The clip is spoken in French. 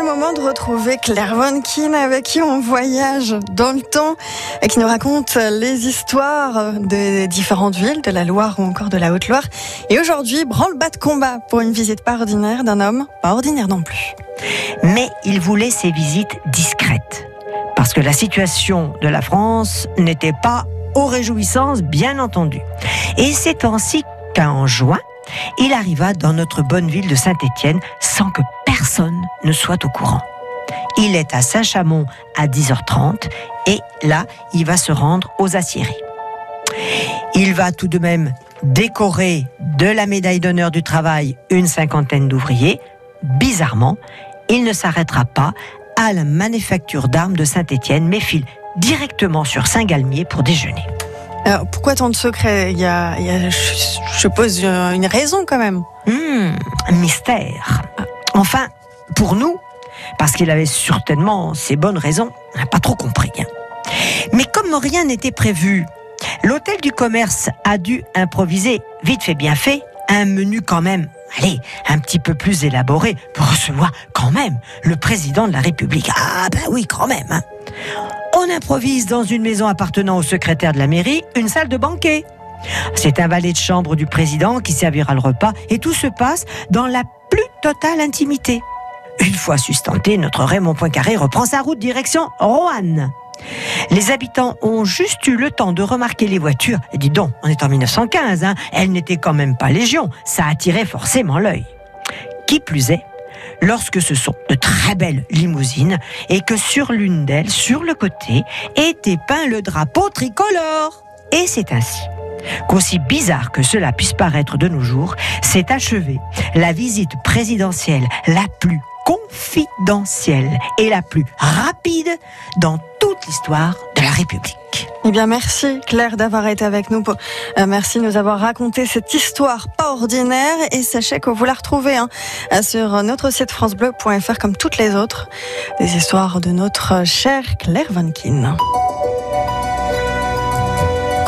moment de retrouver Claire Vonkin avec qui on voyage dans le temps et qui nous raconte les histoires des différentes villes de la Loire ou encore de la Haute-Loire. Et aujourd'hui, branle-bas de combat pour une visite pas ordinaire d'un homme, pas ordinaire non plus. Mais il voulait ces visites discrètes. Parce que la situation de la France n'était pas aux réjouissances, bien entendu. Et c'est ainsi qu'en juin, il arriva dans notre bonne ville de Saint-Étienne sans que personne ne soit au courant. Il est à Saint-Chamond à 10h30 et là, il va se rendre aux aciéries. Il va tout de même décorer de la médaille d'honneur du travail une cinquantaine d'ouvriers. Bizarrement, il ne s'arrêtera pas à la manufacture d'armes de Saint-Étienne, mais file directement sur Saint-Galmier pour déjeuner. Pourquoi tant de secrets? A, a, je suppose, une raison quand même. Hmm, mystère. Enfin, pour nous, parce qu'il avait certainement ses bonnes raisons, on n'a pas trop compris. hein. Mais comme rien n'était prévu, l'hôtel du commerce a dû improviser, vite fait bien fait, un menu quand même, allez, un petit peu plus élaboré pour recevoir quand même le président de la République. Ah ben oui, quand même. hein. On improvise dans une maison appartenant au secrétaire de la mairie une salle de banquet. C'est un valet de chambre du président qui servira le repas et tout se passe dans la plus totale intimité. Une fois sustenté, notre Raymond Poincaré reprend sa route direction Roanne. Les habitants ont juste eu le temps de remarquer les voitures. Et dis donc, on est en 1915, hein, elles n'étaient quand même pas légion. Ça attirait forcément l'œil. Qui plus est, lorsque ce sont de très belles limousines et que sur l'une d'elles, sur le côté, était peint le drapeau tricolore. Et c'est ainsi qu'aussi bizarre que cela puisse paraître de nos jours, s'est achevée la visite présidentielle la plus confidentielle et la plus rapide dans toute l'histoire de la République. Eh bien, merci Claire d'avoir été avec nous. Euh, merci de nous avoir raconté cette histoire pas ordinaire. Et sachez que vous la retrouvez hein, sur notre site francebleu.fr comme toutes les autres. Des histoires de notre chère Claire Vankin.